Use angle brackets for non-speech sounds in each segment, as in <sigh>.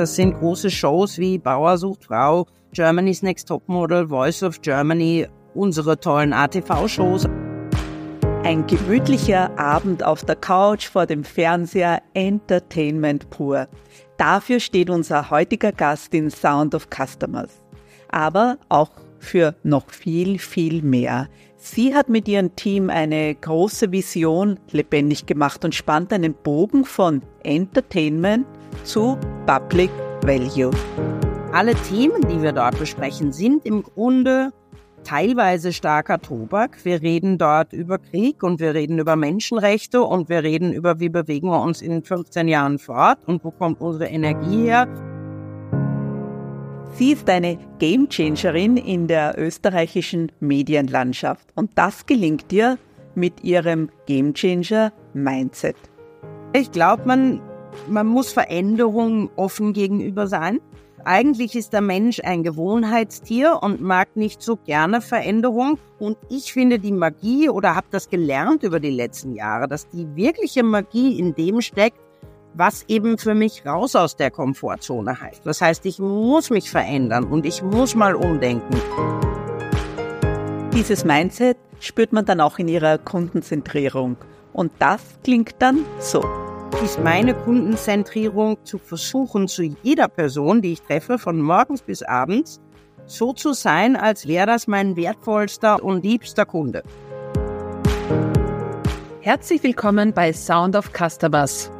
Das sind große Shows wie Bauer sucht Frau, Germany's Next Topmodel, Voice of Germany, unsere tollen ATV-Shows. Ein gemütlicher Abend auf der Couch vor dem Fernseher, Entertainment pur. Dafür steht unser heutiger Gast in Sound of Customers. Aber auch für noch viel, viel mehr. Sie hat mit ihrem Team eine große Vision lebendig gemacht und spannt einen Bogen von Entertainment zu Public Value. Alle Themen, die wir dort besprechen, sind im Grunde teilweise starker Tobak. Wir reden dort über Krieg und wir reden über Menschenrechte und wir reden über, wie bewegen wir uns in 15 Jahren fort und wo kommt unsere Energie her. Sie ist eine Gamechangerin in der österreichischen Medienlandschaft und das gelingt ihr mit ihrem Gamechanger Mindset. Ich glaube, man, man muss Veränderungen offen gegenüber sein. Eigentlich ist der Mensch ein Gewohnheitstier und mag nicht so gerne Veränderung. Und ich finde die Magie oder habe das gelernt über die letzten Jahre, dass die wirkliche Magie in dem steckt, was eben für mich raus aus der Komfortzone heißt. Das heißt, ich muss mich verändern und ich muss mal umdenken. Dieses Mindset spürt man dann auch in ihrer Kundenzentrierung. Und das klingt dann so ist meine Kundenzentrierung zu versuchen, zu jeder Person, die ich treffe, von morgens bis abends, so zu sein, als wäre das mein wertvollster und liebster Kunde. Herzlich willkommen bei Sound of Customers.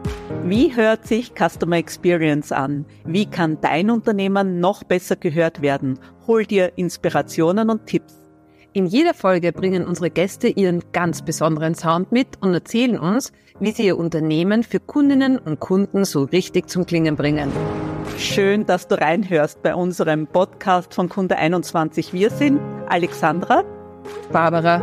Wie hört sich Customer Experience an? Wie kann dein Unternehmen noch besser gehört werden? Hol dir Inspirationen und Tipps. In jeder Folge bringen unsere Gäste ihren ganz besonderen Sound mit und erzählen uns, wie sie ihr Unternehmen für Kundinnen und Kunden so richtig zum Klingen bringen. Schön, dass du reinhörst bei unserem Podcast von Kunde 21. Wir sind Alexandra, Barbara.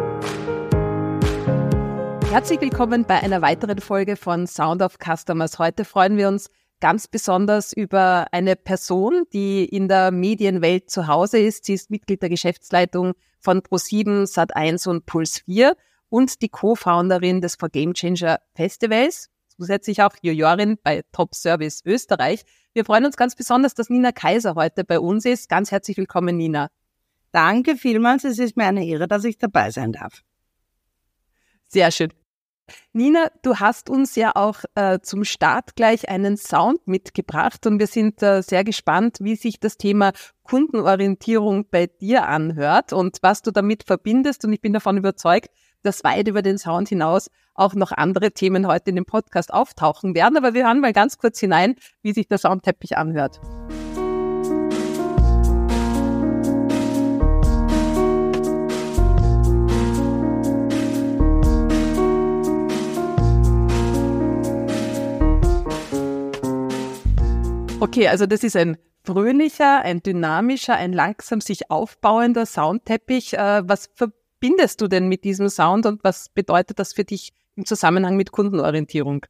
Herzlich willkommen bei einer weiteren Folge von Sound of Customers. Heute freuen wir uns ganz besonders über eine Person, die in der Medienwelt zu Hause ist. Sie ist Mitglied der Geschäftsleitung von Pro7, Sat1 und Puls 4 und die Co-Founderin des For Game Changer Festivals, zusätzlich auch Jurorin bei Top Service Österreich. Wir freuen uns ganz besonders, dass Nina Kaiser heute bei uns ist. Ganz herzlich willkommen, Nina. Danke vielmals. Es ist mir eine Ehre, dass ich dabei sein darf. Sehr schön. Nina, du hast uns ja auch äh, zum Start gleich einen Sound mitgebracht und wir sind äh, sehr gespannt, wie sich das Thema Kundenorientierung bei dir anhört und was du damit verbindest. Und ich bin davon überzeugt, dass weit über den Sound hinaus auch noch andere Themen heute in dem Podcast auftauchen werden. Aber wir hören mal ganz kurz hinein, wie sich der Soundteppich anhört. Okay, also das ist ein fröhlicher, ein dynamischer, ein langsam sich aufbauender Soundteppich. Äh, was verbindest du denn mit diesem Sound und was bedeutet das für dich im Zusammenhang mit Kundenorientierung?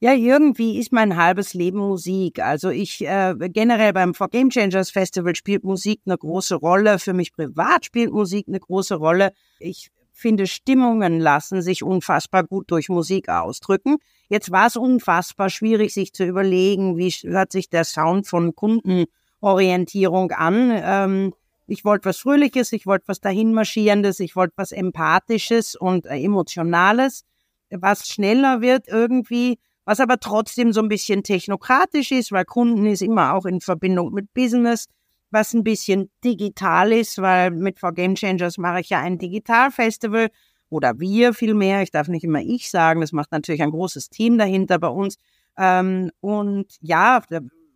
Ja, irgendwie ist mein halbes Leben Musik. Also ich äh, generell beim For Game Changers Festival spielt Musik eine große Rolle. Für mich privat spielt Musik eine große Rolle. Ich finde, Stimmungen lassen sich unfassbar gut durch Musik ausdrücken. Jetzt war es unfassbar schwierig, sich zu überlegen, wie hört sich der Sound von Kundenorientierung an. Ähm, ich wollte was Fröhliches, ich wollte was dahinmarschierendes, ich wollte was Empathisches und äh, Emotionales, was schneller wird irgendwie, was aber trotzdem so ein bisschen technokratisch ist, weil Kunden ist immer auch in Verbindung mit Business, was ein bisschen digital ist, weil mit For Game Changers mache ich ja ein Digitalfestival oder wir vielmehr. Ich darf nicht immer ich sagen, das macht natürlich ein großes Team dahinter bei uns. Ähm, und ja,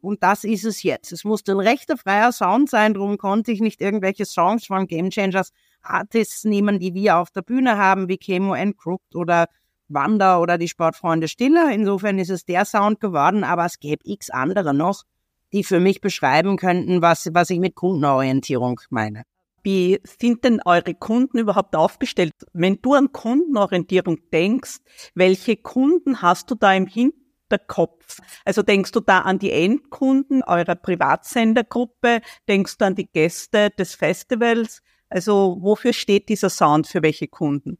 und das ist es jetzt. Es musste ein rechter freier Sound sein, darum konnte ich nicht irgendwelche Songs von Game Changers Artists nehmen, die wir auf der Bühne haben, wie Chemo Crooked oder Wanda oder die Sportfreunde Stiller. Insofern ist es der Sound geworden, aber es gäbe x andere noch, die für mich beschreiben könnten, was, was ich mit Kundenorientierung meine. Wie sind denn eure Kunden überhaupt aufgestellt? Wenn du an Kundenorientierung denkst, welche Kunden hast du da im Hinterkopf? Also denkst du da an die Endkunden eurer Privatsendergruppe? Denkst du an die Gäste des Festivals? Also wofür steht dieser Sound für welche Kunden?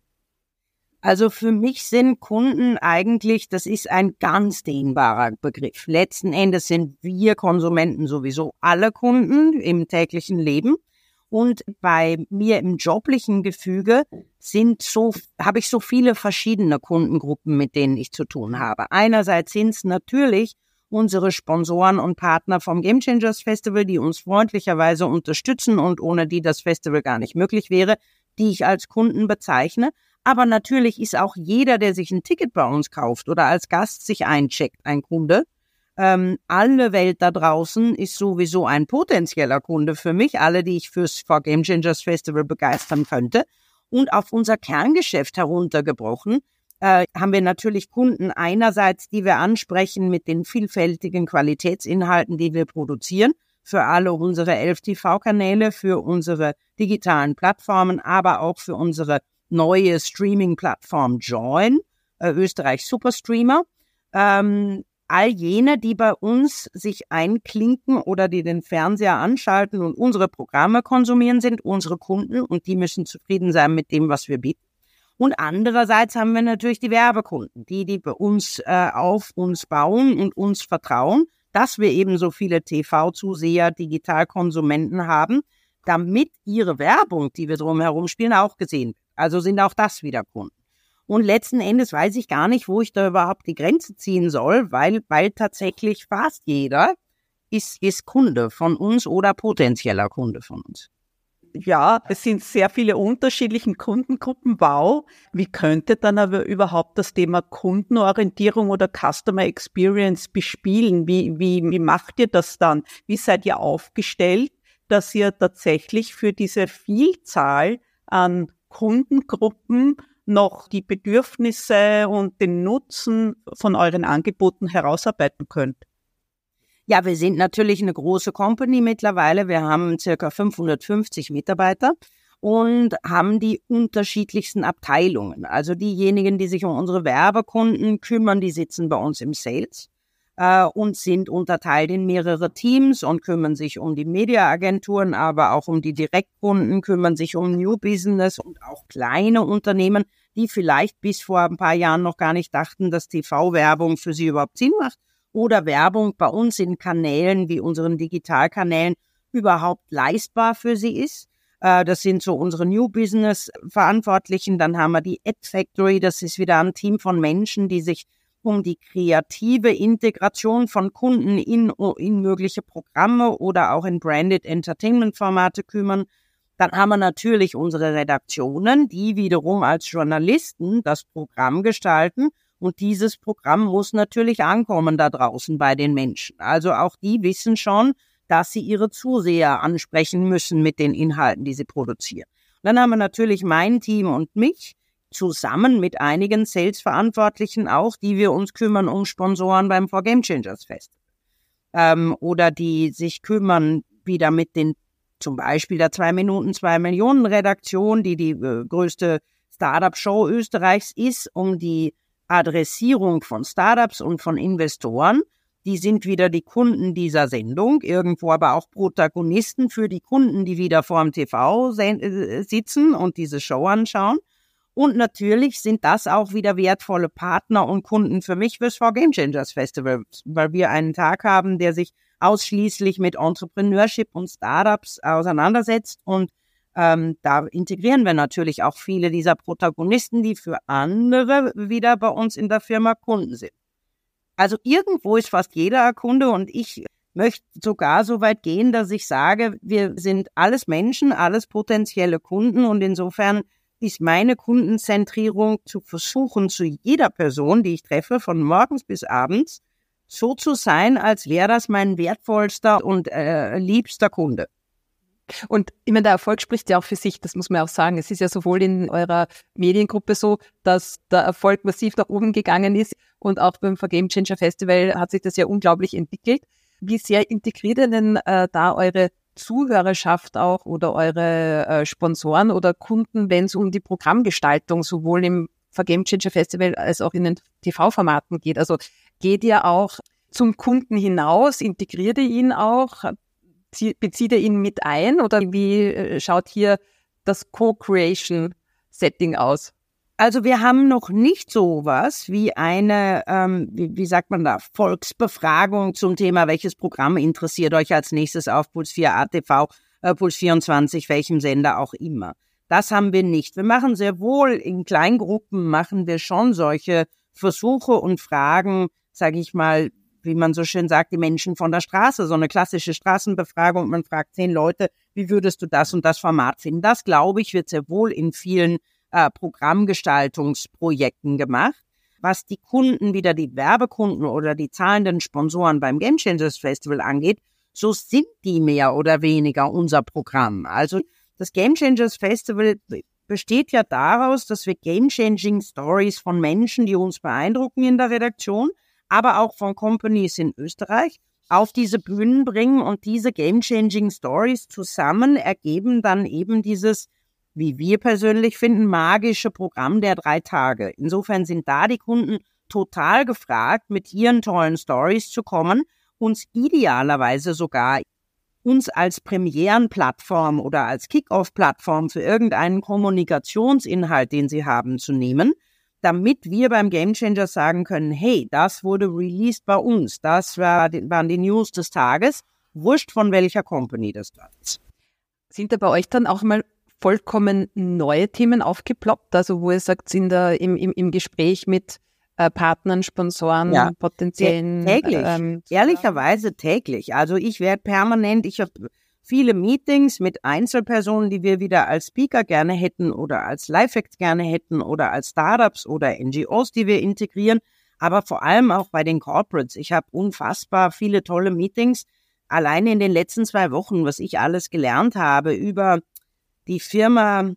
Also für mich sind Kunden eigentlich, das ist ein ganz dehnbarer Begriff. Letzten Endes sind wir Konsumenten sowieso alle Kunden im täglichen Leben. Und bei mir im joblichen Gefüge sind so, habe ich so viele verschiedene Kundengruppen, mit denen ich zu tun habe. Einerseits sind es natürlich unsere Sponsoren und Partner vom Game Changers Festival, die uns freundlicherweise unterstützen und ohne die das Festival gar nicht möglich wäre, die ich als Kunden bezeichne. Aber natürlich ist auch jeder, der sich ein Ticket bei uns kauft oder als Gast sich eincheckt, ein Kunde. Ähm, alle Welt da draußen ist sowieso ein potenzieller Kunde für mich, alle, die ich fürs For Game Changers Festival begeistern könnte. Und auf unser Kerngeschäft heruntergebrochen, äh, haben wir natürlich Kunden einerseits, die wir ansprechen mit den vielfältigen Qualitätsinhalten, die wir produzieren, für alle unsere elf TV-Kanäle, für unsere digitalen Plattformen, aber auch für unsere neue Streaming-Plattform Join, äh, Österreich Superstreamer. Ähm, all jene, die bei uns sich einklinken oder die den Fernseher anschalten und unsere Programme konsumieren, sind unsere Kunden und die müssen zufrieden sein mit dem, was wir bieten. Und andererseits haben wir natürlich die Werbekunden, die, die bei uns äh, auf uns bauen und uns vertrauen, dass wir eben so viele TV-Zuseher, Digitalkonsumenten haben, damit ihre Werbung, die wir drumherum spielen, auch gesehen wird. Also sind auch das wieder Kunden. Und letzten Endes weiß ich gar nicht, wo ich da überhaupt die Grenze ziehen soll, weil, weil tatsächlich fast jeder ist, ist Kunde von uns oder potenzieller Kunde von uns. Ja, es sind sehr viele unterschiedliche Kundengruppen. Wow. Wie könnte dann aber überhaupt das Thema Kundenorientierung oder Customer Experience bespielen? Wie, wie, wie macht ihr das dann? Wie seid ihr aufgestellt, dass ihr tatsächlich für diese Vielzahl an Kundengruppen noch die Bedürfnisse und den Nutzen von euren Angeboten herausarbeiten könnt? Ja, wir sind natürlich eine große Company mittlerweile. Wir haben circa 550 Mitarbeiter und haben die unterschiedlichsten Abteilungen. Also diejenigen, die sich um unsere Werbekunden kümmern, die sitzen bei uns im Sales äh, und sind unterteilt in mehrere Teams und kümmern sich um die Mediaagenturen, aber auch um die Direktkunden, kümmern sich um New Business und auch kleine Unternehmen, die vielleicht bis vor ein paar Jahren noch gar nicht dachten, dass TV-Werbung für sie überhaupt Sinn macht oder Werbung bei uns in Kanälen wie unseren Digitalkanälen überhaupt leistbar für sie ist. Äh, das sind so unsere New Business Verantwortlichen. Dann haben wir die Ad Factory. Das ist wieder ein Team von Menschen, die sich um die kreative Integration von Kunden in, in mögliche Programme oder auch in Branded Entertainment Formate kümmern. Dann haben wir natürlich unsere Redaktionen, die wiederum als Journalisten das Programm gestalten. Und dieses Programm muss natürlich ankommen da draußen bei den Menschen. Also auch die wissen schon, dass sie ihre Zuseher ansprechen müssen mit den Inhalten, die sie produzieren. dann haben wir natürlich mein Team und mich, zusammen mit einigen Sales-Verantwortlichen auch, die wir uns kümmern um Sponsoren beim For Game Changers Fest. Ähm, oder die sich kümmern wieder mit den, zum Beispiel der 2 Minuten 2 Millionen Redaktion, die die äh, größte Startup-Show Österreichs ist, um die Adressierung von Startups und von Investoren. Die sind wieder die Kunden dieser Sendung, irgendwo aber auch Protagonisten für die Kunden, die wieder vor dem TV äh, sitzen und diese Show anschauen. Und natürlich sind das auch wieder wertvolle Partner und Kunden für mich fürs For Game Changers Festival, weil wir einen Tag haben, der sich ausschließlich mit Entrepreneurship und Startups auseinandersetzt. Und ähm, da integrieren wir natürlich auch viele dieser Protagonisten, die für andere wieder bei uns in der Firma Kunden sind. Also irgendwo ist fast jeder Kunde und ich möchte sogar so weit gehen, dass ich sage, wir sind alles Menschen, alles potenzielle Kunden und insofern ist meine Kundenzentrierung zu versuchen, zu jeder Person, die ich treffe, von morgens bis abends, so zu sein, als wäre das mein wertvollster und äh, liebster Kunde. Und immer der Erfolg spricht ja auch für sich, das muss man auch sagen. Es ist ja sowohl in eurer Mediengruppe so, dass der Erfolg massiv nach oben gegangen ist und auch beim Game Changer Festival hat sich das ja unglaublich entwickelt. Wie sehr integriert ihr denn äh, da eure Zuhörerschaft auch oder eure äh, Sponsoren oder Kunden, wenn es um die Programmgestaltung sowohl im Game Changer Festival als auch in den TV-Formaten geht? Also geht ihr auch zum Kunden hinaus, integriert ihr ihn auch, bezieht ihr ihn mit ein oder wie äh, schaut hier das Co-Creation-Setting aus? Also wir haben noch nicht sowas wie eine, ähm, wie, wie sagt man da, Volksbefragung zum Thema, welches Programm interessiert euch als nächstes auf Puls 4 ATV, äh, Puls 24, welchem Sender auch immer. Das haben wir nicht. Wir machen sehr wohl in Kleingruppen machen wir schon solche Versuche und Fragen, sage ich mal, wie man so schön sagt, die Menschen von der Straße, so eine klassische Straßenbefragung. Man fragt zehn Leute, wie würdest du das und das Format finden? Das, glaube ich, wird sehr wohl in vielen äh, Programmgestaltungsprojekten gemacht. Was die Kunden, wieder die Werbekunden oder die zahlenden Sponsoren beim Game Changers Festival angeht, so sind die mehr oder weniger unser Programm. Also das Game Changers Festival besteht ja daraus, dass wir Game-Changing Stories von Menschen, die uns beeindrucken in der Redaktion, aber auch von Companies in Österreich auf diese Bühnen bringen und diese Game-Changing Stories zusammen ergeben dann eben dieses wie wir persönlich finden, magische Programm der drei Tage. Insofern sind da die Kunden total gefragt, mit ihren tollen Stories zu kommen, uns idealerweise sogar uns als Premierenplattform oder als Kickoff-Plattform für irgendeinen Kommunikationsinhalt, den sie haben, zu nehmen, damit wir beim Gamechanger sagen können, hey, das wurde released bei uns, das war, waren die News des Tages, wurscht von welcher Company das ist. Sind da bei euch dann auch mal vollkommen neue Themen aufgeploppt? Also wo ihr sagt, sind da im, im, im Gespräch mit äh, Partnern, Sponsoren, ja, potenziellen? Täglich, ähm, ehrlicherweise täglich. Also ich werde permanent, ich habe viele Meetings mit Einzelpersonen, die wir wieder als Speaker gerne hätten oder als Lifehack gerne hätten oder als Startups oder NGOs, die wir integrieren, aber vor allem auch bei den Corporates. Ich habe unfassbar viele tolle Meetings. Alleine in den letzten zwei Wochen, was ich alles gelernt habe über die Firma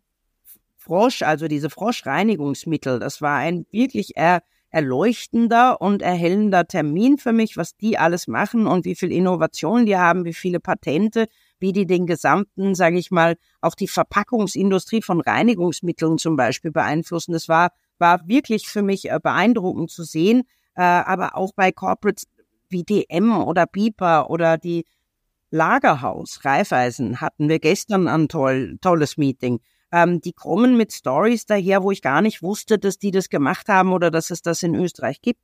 Frosch, also diese Froschreinigungsmittel, das war ein wirklich er, erleuchtender und erhellender Termin für mich, was die alles machen und wie viel Innovation die haben, wie viele Patente, wie die den gesamten, sage ich mal, auch die Verpackungsindustrie von Reinigungsmitteln zum Beispiel beeinflussen. Das war, war wirklich für mich äh, beeindruckend zu sehen, äh, aber auch bei Corporates wie DM oder Beeper oder die Lagerhaus, Raiffeisen, hatten wir gestern ein toll, tolles Meeting. Ähm, die kommen mit Stories daher, wo ich gar nicht wusste, dass die das gemacht haben oder dass es das in Österreich gibt.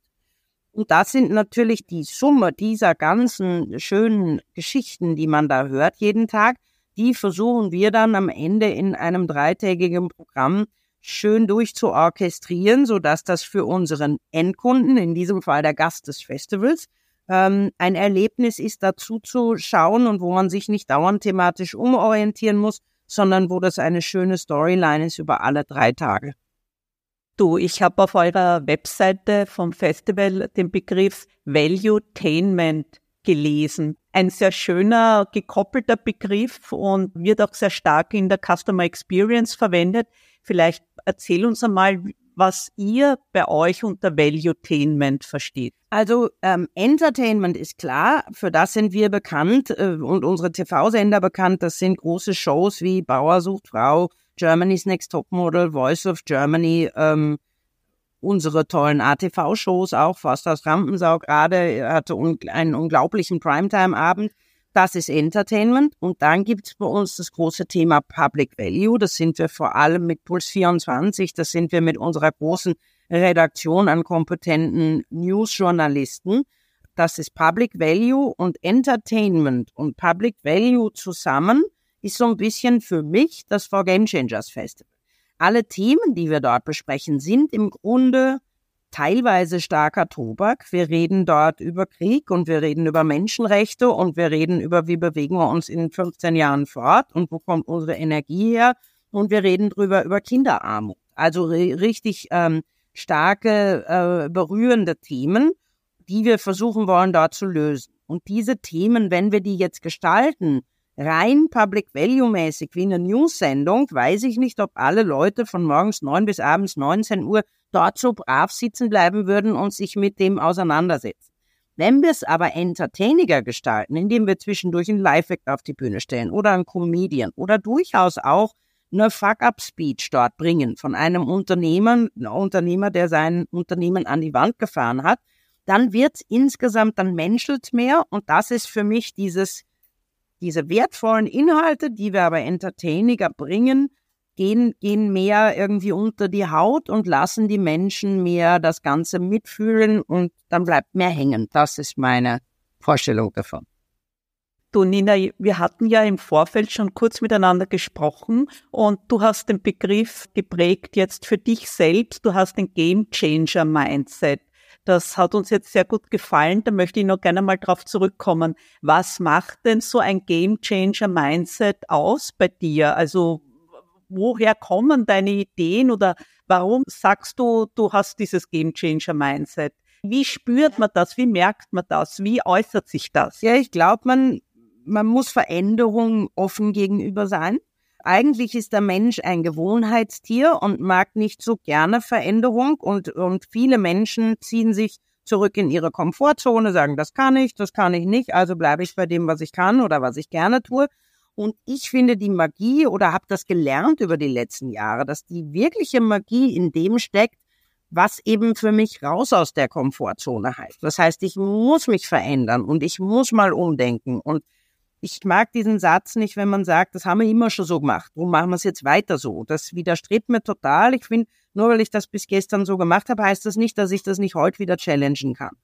Und das sind natürlich die Summe dieser ganzen schönen Geschichten, die man da hört jeden Tag. Die versuchen wir dann am Ende in einem dreitägigen Programm schön durchzuorchestrieren, sodass das für unseren Endkunden, in diesem Fall der Gast des Festivals, ähm, ein Erlebnis ist, dazu zu schauen und wo man sich nicht dauernd thematisch umorientieren muss, sondern wo das eine schöne Storyline ist über alle drei Tage. Du, ich habe auf eurer Webseite vom Festival den Begriff Valuetainment gelesen. Ein sehr schöner, gekoppelter Begriff und wird auch sehr stark in der Customer Experience verwendet. Vielleicht erzähl uns einmal, was ihr bei euch unter Valuetainment versteht. Also ähm, Entertainment ist klar, für das sind wir bekannt äh, und unsere TV-Sender bekannt. Das sind große Shows wie Bauer sucht Frau, Germany's Next Topmodel, Voice of Germany, ähm, unsere tollen ATV-Shows auch. Fast aus Rampensau gerade hatte un einen unglaublichen Primetime-Abend. Das ist Entertainment. Und dann gibt's bei uns das große Thema Public Value. Das sind wir vor allem mit Puls 24. Das sind wir mit unserer großen Redaktion an kompetenten Newsjournalisten. Das ist Public Value und Entertainment und Public Value zusammen ist so ein bisschen für mich das For Game Changers Festival. Alle Themen, die wir dort besprechen, sind im Grunde teilweise starker Tobak. Wir reden dort über Krieg und wir reden über Menschenrechte und wir reden über, wie bewegen wir uns in 15 Jahren fort und wo kommt unsere Energie her und wir reden drüber über Kinderarmut. Also richtig ähm, starke, äh, berührende Themen, die wir versuchen wollen, dort zu lösen. Und diese Themen, wenn wir die jetzt gestalten, rein Public Value mäßig wie eine News-Sendung, weiß ich nicht, ob alle Leute von morgens neun bis abends 19 Uhr dort so brav sitzen bleiben würden und sich mit dem auseinandersetzen. Wenn wir es aber entertainiger gestalten, indem wir zwischendurch einen Live-Act auf die Bühne stellen oder einen Comedian oder durchaus auch eine Fuck-up-Speech dort bringen von einem Unternehmer, einem Unternehmer, der sein Unternehmen an die Wand gefahren hat, dann wird insgesamt, dann menschelt mehr und das ist für mich dieses, diese wertvollen Inhalte, die wir aber entertainiger bringen, gehen, gehen mehr irgendwie unter die Haut und lassen die Menschen mehr das Ganze mitfühlen und dann bleibt mehr hängen. Das ist meine Vorstellung davon. Du, Nina, wir hatten ja im Vorfeld schon kurz miteinander gesprochen und du hast den Begriff geprägt jetzt für dich selbst. Du hast den Game Changer Mindset. Das hat uns jetzt sehr gut gefallen. Da möchte ich noch gerne mal drauf zurückkommen. Was macht denn so ein Game Changer Mindset aus bei dir? Also, woher kommen deine Ideen oder warum sagst du, du hast dieses Game Changer Mindset? Wie spürt man das? Wie merkt man das? Wie äußert sich das? Ja, ich glaube, man man muss Veränderungen offen gegenüber sein. Eigentlich ist der Mensch ein Gewohnheitstier und mag nicht so gerne Veränderung und, und viele Menschen ziehen sich zurück in ihre Komfortzone, sagen, das kann ich, das kann ich nicht, also bleibe ich bei dem, was ich kann oder was ich gerne tue. Und ich finde die Magie oder habe das gelernt über die letzten Jahre, dass die wirkliche Magie in dem steckt, was eben für mich raus aus der Komfortzone heißt. Das heißt, ich muss mich verändern und ich muss mal umdenken und ich mag diesen Satz nicht, wenn man sagt, das haben wir immer schon so gemacht. Warum machen wir es jetzt weiter so? Das widerstrebt mir total. Ich finde, nur weil ich das bis gestern so gemacht habe, heißt das nicht, dass ich das nicht heute wieder challengen kann.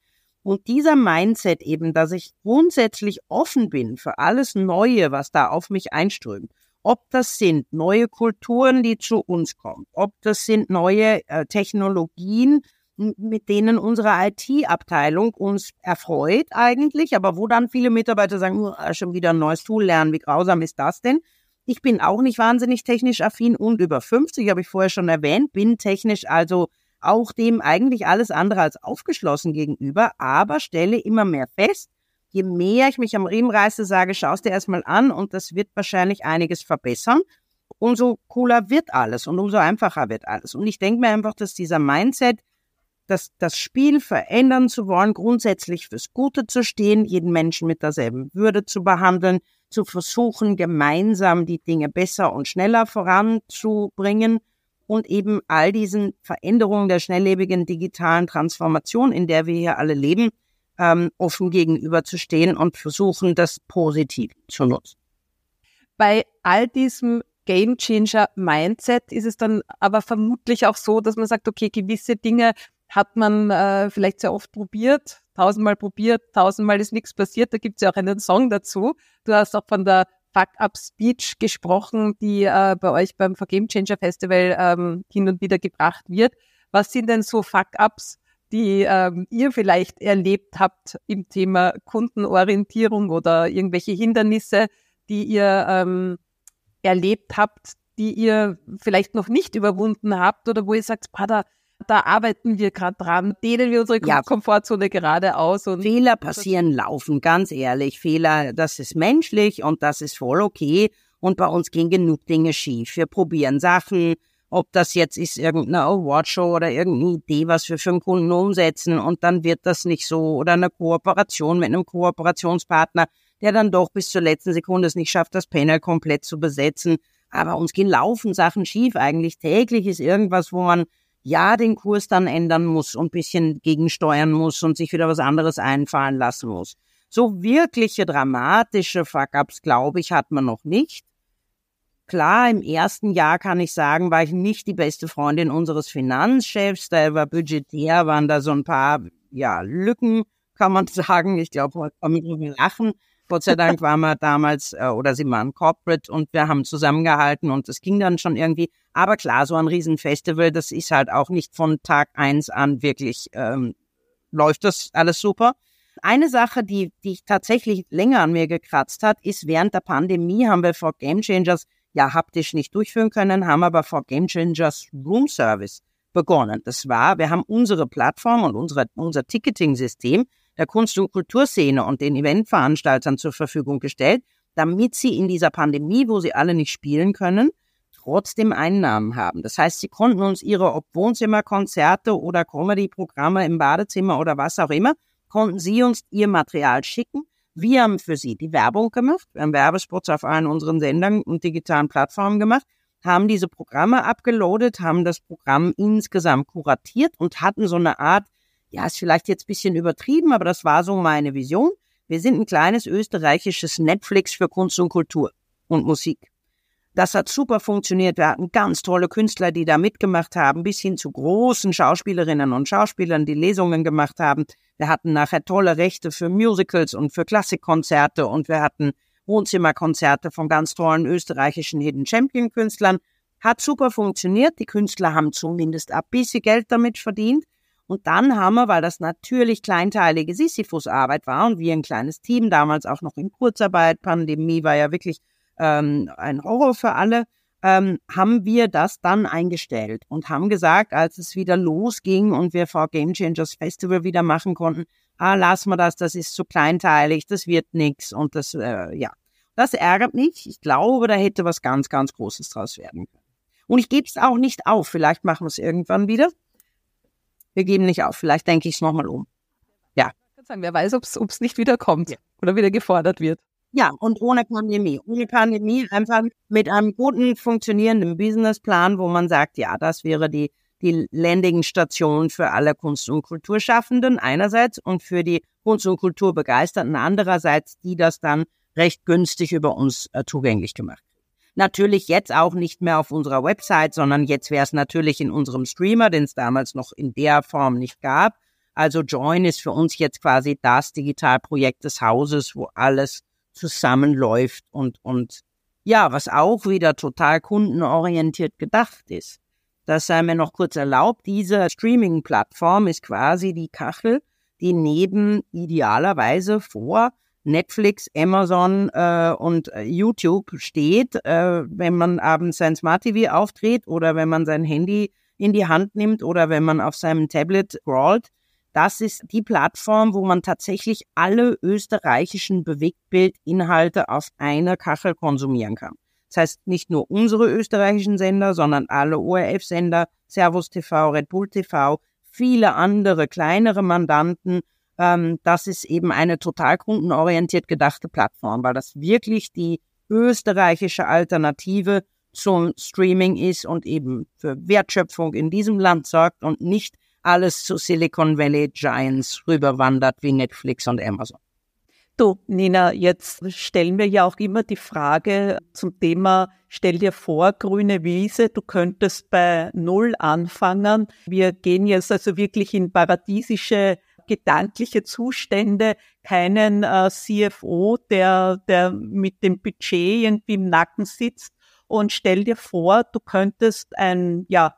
Und dieser Mindset eben, dass ich grundsätzlich offen bin für alles Neue, was da auf mich einströmt. Ob das sind neue Kulturen, die zu uns kommen, ob das sind neue äh, Technologien, mit denen unsere IT-Abteilung uns erfreut eigentlich, aber wo dann viele Mitarbeiter sagen, oh, schon wieder ein neues Tool lernen, wie grausam ist das denn? Ich bin auch nicht wahnsinnig technisch affin und über 50, habe ich vorher schon erwähnt, bin technisch also auch dem eigentlich alles andere als aufgeschlossen gegenüber, aber stelle immer mehr fest, je mehr ich mich am Riemen reiße, sage, schau es dir erstmal an und das wird wahrscheinlich einiges verbessern, umso cooler wird alles und umso einfacher wird alles. Und ich denke mir einfach, dass dieser Mindset, das, das Spiel verändern zu wollen, grundsätzlich fürs Gute zu stehen, jeden Menschen mit derselben Würde zu behandeln, zu versuchen, gemeinsam die Dinge besser und schneller voranzubringen und eben all diesen Veränderungen der schnelllebigen digitalen Transformation, in der wir hier alle leben, ähm, offen gegenüberzustehen und versuchen, das positiv zu nutzen. Bei all diesem Game Changer Mindset ist es dann aber vermutlich auch so, dass man sagt, okay, gewisse Dinge hat man äh, vielleicht sehr oft probiert, tausendmal probiert, tausendmal ist nichts passiert. Da gibt es ja auch einen Song dazu. Du hast auch von der Fuck-Up-Speech gesprochen, die äh, bei euch beim Game Changer Festival ähm, hin und wieder gebracht wird. Was sind denn so Fuck-Ups, die ähm, ihr vielleicht erlebt habt im Thema Kundenorientierung oder irgendwelche Hindernisse, die ihr ähm, erlebt habt, die ihr vielleicht noch nicht überwunden habt oder wo ihr sagt, da da arbeiten wir gerade dran, dehnen wir unsere ja. Komfortzone gerade aus. Und Fehler passieren laufen, ganz ehrlich. Fehler, das ist menschlich und das ist voll okay. Und bei uns gehen genug Dinge schief. Wir probieren Sachen, ob das jetzt ist irgendeine Awardshow oder irgendeine Idee, was wir für einen Kunden umsetzen und dann wird das nicht so oder eine Kooperation mit einem Kooperationspartner, der dann doch bis zur letzten Sekunde es nicht schafft, das Panel komplett zu besetzen. Aber uns gehen laufen Sachen schief. Eigentlich täglich ist irgendwas, wo man ja den Kurs dann ändern muss und bisschen gegensteuern muss und sich wieder was anderes einfallen lassen muss. So wirkliche dramatische Fuck-ups, glaube ich, hat man noch nicht. Klar, im ersten Jahr kann ich sagen, war ich nicht die beste Freundin unseres Finanzchefs. Da war budgetär, waren da so ein paar, ja, Lücken, kann man <laughs> sagen. Ich glaube, heute kann man drüber lachen. Gott sei Dank waren wir damals, äh, oder sie waren Corporate und wir haben zusammengehalten und es ging dann schon irgendwie. Aber klar, so ein Riesenfestival, das ist halt auch nicht von Tag eins an wirklich, ähm, läuft das alles super. Eine Sache, die, die ich tatsächlich länger an mir gekratzt hat, ist während der Pandemie haben wir vor Game Changers ja haptisch nicht durchführen können, haben aber vor Game Changers Room Service begonnen. Das war, wir haben unsere Plattform und unsere, unser Ticketing-System der Kunst- und Kulturszene und den Eventveranstaltern zur Verfügung gestellt, damit sie in dieser Pandemie, wo sie alle nicht spielen können, trotzdem Einnahmen haben. Das heißt, sie konnten uns ihre Wohnzimmerkonzerte oder Comedy-Programme im Badezimmer oder was auch immer, konnten sie uns ihr Material schicken. Wir haben für sie die Werbung gemacht. Wir haben Werbespots auf allen unseren Sendern und digitalen Plattformen gemacht, haben diese Programme abgeloadet, haben das Programm insgesamt kuratiert und hatten so eine Art ja, ist vielleicht jetzt bisschen übertrieben, aber das war so meine Vision. Wir sind ein kleines österreichisches Netflix für Kunst und Kultur und Musik. Das hat super funktioniert. Wir hatten ganz tolle Künstler, die da mitgemacht haben, bis hin zu großen Schauspielerinnen und Schauspielern, die Lesungen gemacht haben. Wir hatten nachher tolle Rechte für Musicals und für Klassikkonzerte und wir hatten Wohnzimmerkonzerte von ganz tollen österreichischen Hidden Champion Künstlern. Hat super funktioniert. Die Künstler haben zumindest ein bisschen Geld damit verdient. Und dann haben wir, weil das natürlich kleinteilige Sisyphus-Arbeit war und wir ein kleines Team, damals auch noch in Kurzarbeit, Pandemie war ja wirklich ähm, ein Horror für alle, ähm, haben wir das dann eingestellt und haben gesagt, als es wieder losging und wir vor Game Changers Festival wieder machen konnten, ah, lassen wir das, das ist zu kleinteilig, das wird nix und das, äh, ja. Das ärgert mich. Ich glaube, da hätte was ganz, ganz Großes draus werden können. Und ich gebe es auch nicht auf. Vielleicht machen wir es irgendwann wieder. Wir geben nicht auf. Vielleicht denke ich es nochmal um. Ja. Ich kann sagen, wer weiß, ob es nicht wieder kommt ja. oder wieder gefordert wird. Ja, und ohne Pandemie. Ohne Pandemie einfach mit einem guten, funktionierenden Businessplan, wo man sagt, ja, das wäre die, die Landing-Station für alle Kunst- und Kulturschaffenden einerseits und für die Kunst- und Kulturbegeisterten andererseits, die das dann recht günstig über uns äh, zugänglich gemacht. Natürlich jetzt auch nicht mehr auf unserer Website, sondern jetzt wäre es natürlich in unserem Streamer, den es damals noch in der Form nicht gab. Also Join ist für uns jetzt quasi das Digitalprojekt des Hauses, wo alles zusammenläuft und, und ja, was auch wieder total kundenorientiert gedacht ist. Das sei mir noch kurz erlaubt. Diese Streaming-Plattform ist quasi die Kachel, die neben idealerweise vor Netflix, Amazon äh, und äh, YouTube steht, äh, wenn man abends sein Smart TV aufdreht oder wenn man sein Handy in die Hand nimmt oder wenn man auf seinem Tablet scrollt. Das ist die Plattform, wo man tatsächlich alle österreichischen Bewegtbildinhalte auf einer Kachel konsumieren kann. Das heißt nicht nur unsere österreichischen Sender, sondern alle ORF-Sender, Servus TV, Red Bull TV, viele andere kleinere Mandanten. Ähm, das ist eben eine total kundenorientiert gedachte Plattform, weil das wirklich die österreichische Alternative zum Streaming ist und eben für Wertschöpfung in diesem Land sorgt und nicht alles zu Silicon Valley Giants rüberwandert wie Netflix und Amazon. Du, Nina, jetzt stellen wir ja auch immer die Frage zum Thema, stell dir vor, grüne Wiese, du könntest bei Null anfangen. Wir gehen jetzt also wirklich in paradiesische gedankliche Zustände, keinen äh, CFO, der, der mit dem Budget irgendwie im Nacken sitzt. Und stell dir vor, du könntest ein, ja,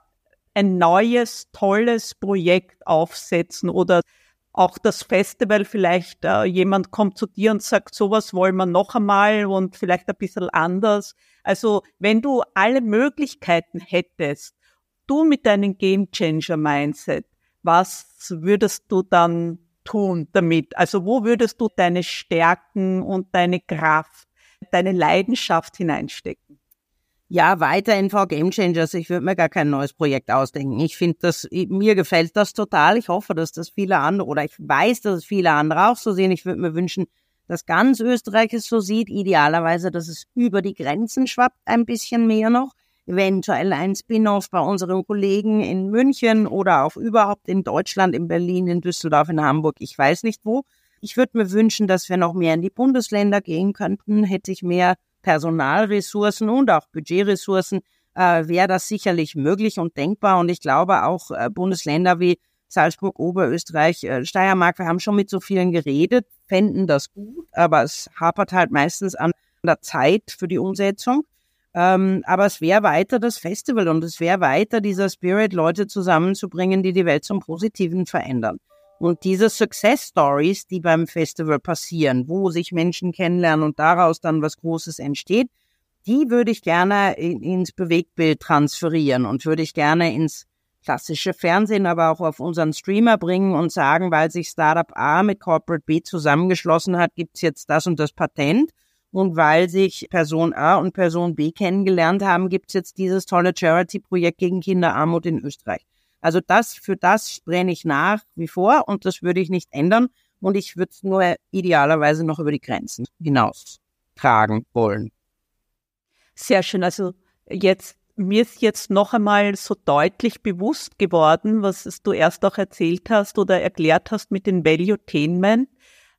ein neues, tolles Projekt aufsetzen oder auch das Festival, vielleicht äh, jemand kommt zu dir und sagt, sowas wollen wir noch einmal und vielleicht ein bisschen anders. Also wenn du alle Möglichkeiten hättest, du mit deinem Game Changer Mindset, was würdest du dann tun damit? Also wo würdest du deine Stärken und deine Kraft, deine Leidenschaft hineinstecken? Ja, weiter in V Game Changers. Ich würde mir gar kein neues Projekt ausdenken. Ich finde das, mir gefällt das total. Ich hoffe, dass das viele andere, oder ich weiß, dass es viele andere auch so sehen. Ich würde mir wünschen, dass ganz Österreich es so sieht. Idealerweise, dass es über die Grenzen schwappt, ein bisschen mehr noch. Eventuell ein Spin-off bei unseren Kollegen in München oder auch überhaupt in Deutschland, in Berlin, in Düsseldorf, in Hamburg. Ich weiß nicht wo. Ich würde mir wünschen, dass wir noch mehr in die Bundesländer gehen könnten. Hätte ich mehr Personalressourcen und auch Budgetressourcen äh, wäre das sicherlich möglich und denkbar. Und ich glaube auch äh, Bundesländer wie Salzburg, Oberösterreich, äh, Steiermark, wir haben schon mit so vielen geredet, fänden das gut, aber es hapert halt meistens an der Zeit für die Umsetzung. Ähm, aber es wäre weiter das Festival und es wäre weiter dieser Spirit, Leute zusammenzubringen, die die Welt zum Positiven verändern. Und diese Success Stories, die beim Festival passieren, wo sich Menschen kennenlernen und daraus dann was Großes entsteht, die würde ich gerne ins Bewegtbild transferieren und würde ich gerne ins klassische Fernsehen, aber auch auf unseren Streamer bringen und sagen, weil sich Startup A mit Corporate B zusammengeschlossen hat, gibt's jetzt das und das Patent. Und weil sich Person A und Person B kennengelernt haben, gibt's jetzt dieses tolle Charity-Projekt gegen Kinderarmut in Österreich. Also das, für das brenne ich nach wie vor und das würde ich nicht ändern. Und ich würde es nur idealerweise noch über die Grenzen hinaus tragen wollen. Sehr schön. Also jetzt, mir ist jetzt noch einmal so deutlich bewusst geworden, was du erst auch erzählt hast oder erklärt hast mit den Valuetainment.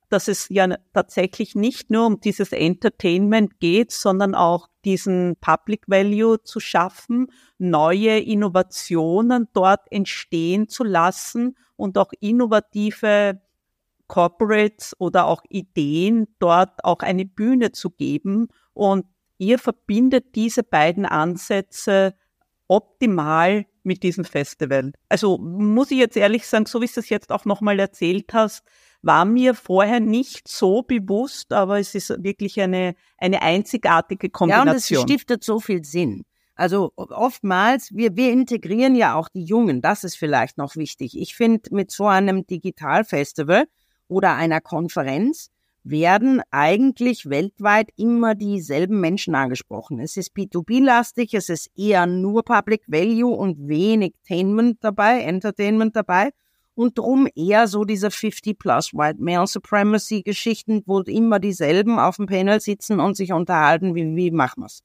Dass es ja tatsächlich nicht nur um dieses Entertainment geht, sondern auch diesen Public Value zu schaffen, neue Innovationen dort entstehen zu lassen und auch innovative Corporates oder auch Ideen dort auch eine Bühne zu geben. Und ihr verbindet diese beiden Ansätze optimal mit diesem Festival. Also muss ich jetzt ehrlich sagen, so wie du es jetzt auch nochmal erzählt hast, war mir vorher nicht so bewusst, aber es ist wirklich eine, eine einzigartige Kombination. Ja, und es stiftet so viel Sinn. Also oftmals, wir, wir integrieren ja auch die Jungen, das ist vielleicht noch wichtig. Ich finde, mit so einem Digitalfestival oder einer Konferenz werden eigentlich weltweit immer dieselben Menschen angesprochen. Es ist B2B-lastig, es ist eher nur Public Value und wenig Entertainment dabei, Entertainment dabei und drum eher so diese 50 plus White Male Supremacy Geschichten, wo immer dieselben auf dem Panel sitzen und sich unterhalten, wie, wie machen wir's.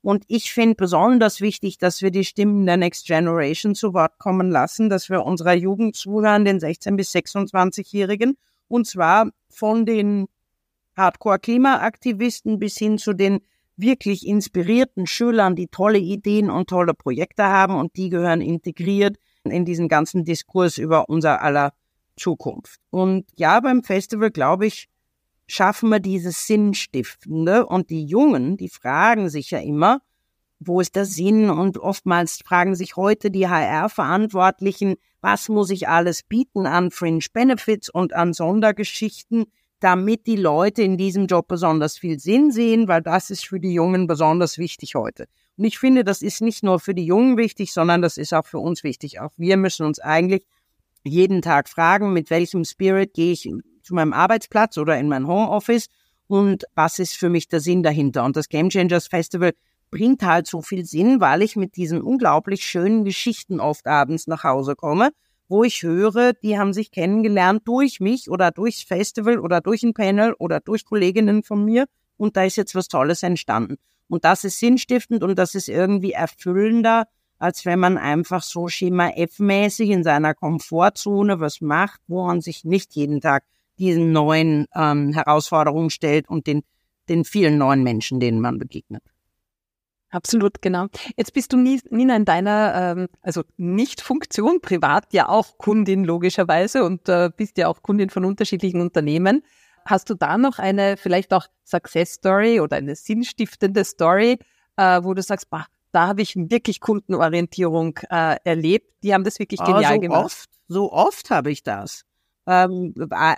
Und ich finde besonders wichtig, dass wir die Stimmen der Next Generation zu Wort kommen lassen, dass wir unserer Jugend zuhören, den 16- bis 26-Jährigen, und zwar von den Hardcore-Klimaaktivisten bis hin zu den wirklich inspirierten Schülern, die tolle Ideen und tolle Projekte haben und die gehören integriert in diesen ganzen Diskurs über unser aller Zukunft. Und ja, beim Festival, glaube ich, schaffen wir dieses Sinnstiftende und die Jungen, die fragen sich ja immer, wo ist der Sinn? Und oftmals fragen sich heute die HR-Verantwortlichen, was muss ich alles bieten an Fringe Benefits und an Sondergeschichten, damit die Leute in diesem Job besonders viel Sinn sehen, weil das ist für die Jungen besonders wichtig heute. Und ich finde, das ist nicht nur für die Jungen wichtig, sondern das ist auch für uns wichtig. Auch wir müssen uns eigentlich jeden Tag fragen, mit welchem Spirit gehe ich zu meinem Arbeitsplatz oder in mein Homeoffice und was ist für mich der Sinn dahinter. Und das Game Changers Festival bringt halt so viel Sinn, weil ich mit diesen unglaublich schönen Geschichten oft abends nach Hause komme wo ich höre, die haben sich kennengelernt durch mich oder durchs Festival oder durch ein Panel oder durch Kolleginnen von mir und da ist jetzt was Tolles entstanden. Und das ist sinnstiftend und das ist irgendwie erfüllender, als wenn man einfach so Schema F-mäßig in seiner Komfortzone was macht, wo man sich nicht jeden Tag diesen neuen ähm, Herausforderungen stellt und den, den vielen neuen Menschen, denen man begegnet. Absolut, genau. Jetzt bist du, Nina, in deiner, ähm, also nicht Funktion, privat ja auch Kundin logischerweise und äh, bist ja auch Kundin von unterschiedlichen Unternehmen. Hast du da noch eine vielleicht auch Success Story oder eine sinnstiftende Story, äh, wo du sagst, bah, da habe ich wirklich Kundenorientierung äh, erlebt. Die haben das wirklich ah, genial oh, so gemacht. Oft, so oft habe ich das. Ähm,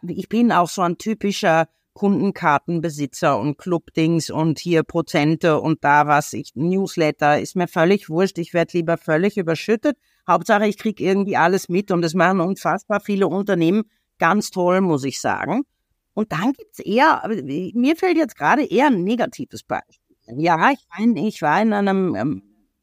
ich bin auch so ein typischer Kundenkartenbesitzer und Clubdings und hier Prozente und da was, ich Newsletter, ist mir völlig wurscht, ich werde lieber völlig überschüttet. Hauptsache, ich kriege irgendwie alles mit und das machen unfassbar viele Unternehmen ganz toll, muss ich sagen. Und dann gibt's eher, mir fällt jetzt gerade eher ein negatives Beispiel. Ja, ich war in, ich war in einem ähm,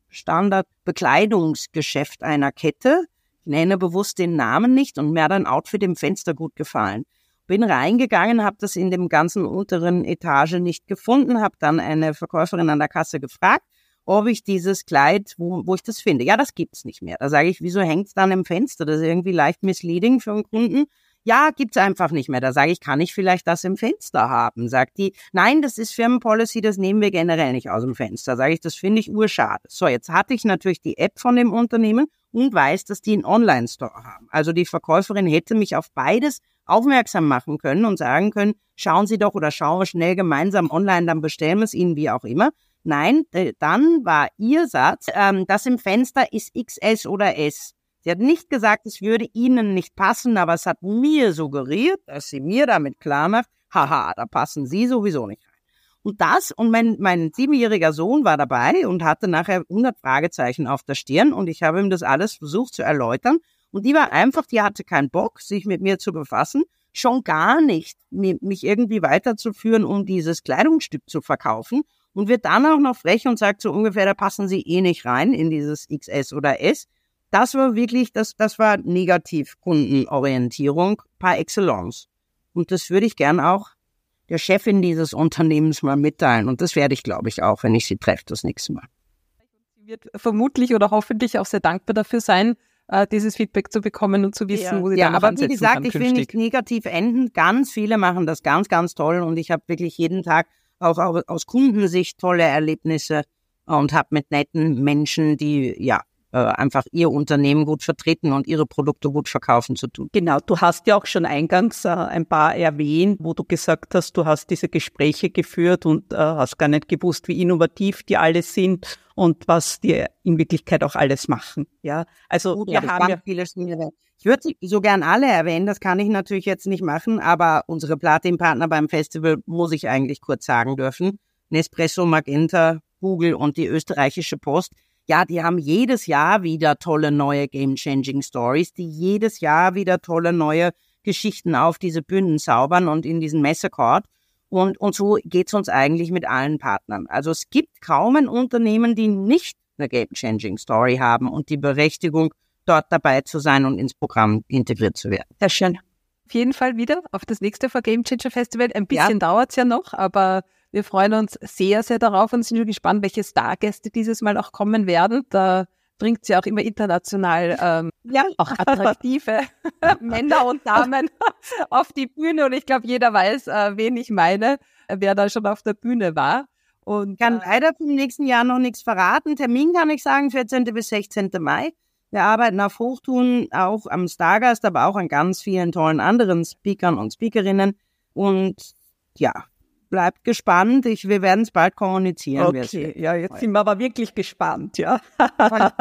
Standard-Bekleidungsgeschäft einer Kette, ich nenne bewusst den Namen nicht und mir hat ein Outfit im Fenster gut gefallen. Bin reingegangen, habe das in dem ganzen unteren Etage nicht gefunden, habe dann eine Verkäuferin an der Kasse gefragt, ob ich dieses Kleid, wo, wo ich das finde. Ja, das gibt's nicht mehr. Da sage ich, wieso hängt's dann im Fenster? Das ist irgendwie leicht misleading für einen Kunden. Ja, gibt's einfach nicht mehr. Da sage ich, kann ich vielleicht das im Fenster haben? Sagt die, nein, das ist Firmenpolicy, das nehmen wir generell nicht aus dem Fenster. Sage ich, das finde ich urschade. So, jetzt hatte ich natürlich die App von dem Unternehmen und weiß, dass die einen Online-Store haben. Also die Verkäuferin hätte mich auf beides aufmerksam machen können und sagen können, schauen Sie doch oder schauen wir schnell gemeinsam online, dann bestellen wir es Ihnen wie auch immer. Nein, dann war Ihr Satz, ähm, das im Fenster ist XS oder S. Sie hat nicht gesagt, es würde Ihnen nicht passen, aber es hat mir suggeriert, dass sie mir damit klar macht, haha, da passen Sie sowieso nicht rein. Und das, und mein, mein siebenjähriger Sohn war dabei und hatte nachher 100 Fragezeichen auf der Stirn und ich habe ihm das alles versucht zu erläutern. Und die war einfach, die hatte keinen Bock, sich mit mir zu befassen, schon gar nicht, mich irgendwie weiterzuführen, um dieses Kleidungsstück zu verkaufen. Und wird dann auch noch frech und sagt so ungefähr, da passen sie eh nicht rein in dieses XS oder S. Das war wirklich, das, das war Negativkundenorientierung par excellence. Und das würde ich gern auch der Chefin dieses Unternehmens mal mitteilen. Und das werde ich, glaube ich, auch, wenn ich sie treffe, das nächste Mal. Sie wird vermutlich oder hoffentlich auch sehr dankbar dafür sein, äh, dieses Feedback zu bekommen und zu wissen, ja. wo sie ja, aber wie gesagt, kann ich will nicht negativ enden. Ganz viele machen das ganz, ganz toll und ich habe wirklich jeden Tag auch aus Kundensicht tolle Erlebnisse und habe mit netten Menschen, die ja äh, einfach ihr Unternehmen gut vertreten und ihre Produkte gut verkaufen zu tun. Genau, du hast ja auch schon eingangs äh, ein paar erwähnt, wo du gesagt hast, du hast diese Gespräche geführt und äh, hast gar nicht gewusst, wie innovativ die alle sind und was die in Wirklichkeit auch alles machen. Ja, also Gut, wir ja, haben ja, viele Dinge. Ich würde sie so gern alle erwähnen, das kann ich natürlich jetzt nicht machen, aber unsere Platin-Partner beim Festival muss ich eigentlich kurz sagen dürfen. Nespresso, Magenta, Google und die österreichische Post. Ja, die haben jedes Jahr wieder tolle neue Game-Changing Stories, die jedes Jahr wieder tolle neue Geschichten auf diese Bühnen zaubern und in diesen Messecourt. Und, und so geht's uns eigentlich mit allen Partnern. Also es gibt kaum ein Unternehmen, die nicht eine Game-Changing Story haben und die Berechtigung, dort dabei zu sein und ins Programm integriert zu werden. sehr schön. Auf jeden Fall wieder auf das nächste Game Changer Festival. Ein bisschen dauert's ja noch, aber wir freuen uns sehr, sehr darauf und sind schon gespannt, welche Stargäste dieses Mal auch kommen werden. Da bringt sie auch immer international ähm, Ja, auch attraktive <laughs> Männer und Damen auf die Bühne. Und ich glaube, jeder weiß, äh, wen ich meine, wer da schon auf der Bühne war. Und Ich kann äh, leider vom nächsten Jahr noch nichts verraten. Termin kann ich sagen, 14. bis 16. Mai. Wir arbeiten auf Hochtun, auch am Stargast, aber auch an ganz vielen tollen anderen Speakern und Speakerinnen. Und ja, bleibt gespannt. Ich, wir werden es bald kommunizieren. okay, ja, jetzt sind wir aber wirklich gespannt, ja. <laughs>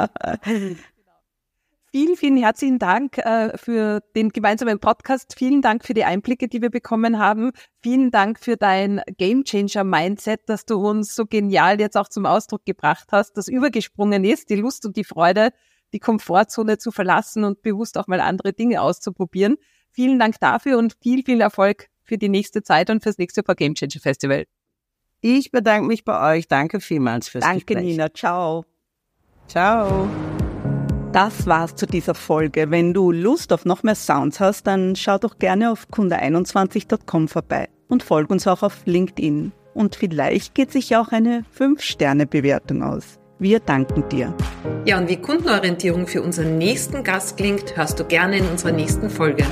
Vielen, vielen herzlichen Dank äh, für den gemeinsamen Podcast. Vielen Dank für die Einblicke, die wir bekommen haben. Vielen Dank für dein Gamechanger Mindset, das du uns so genial jetzt auch zum Ausdruck gebracht hast, das übergesprungen ist, die Lust und die Freude, die Komfortzone zu verlassen und bewusst auch mal andere Dinge auszuprobieren. Vielen Dank dafür und viel, viel Erfolg für die nächste Zeit und fürs nächste Paar Gamechanger Festival. Ich bedanke mich bei euch. Danke vielmals fürs Danke, Gespräch. Nina. Ciao. Ciao. Das war's zu dieser Folge. Wenn du Lust auf noch mehr Sounds hast, dann schau doch gerne auf kunde21.com vorbei und folg uns auch auf LinkedIn. Und vielleicht geht sich auch eine 5-Sterne-Bewertung aus. Wir danken dir. Ja, und wie Kundenorientierung für unseren nächsten Gast klingt, hörst du gerne in unserer nächsten Folge.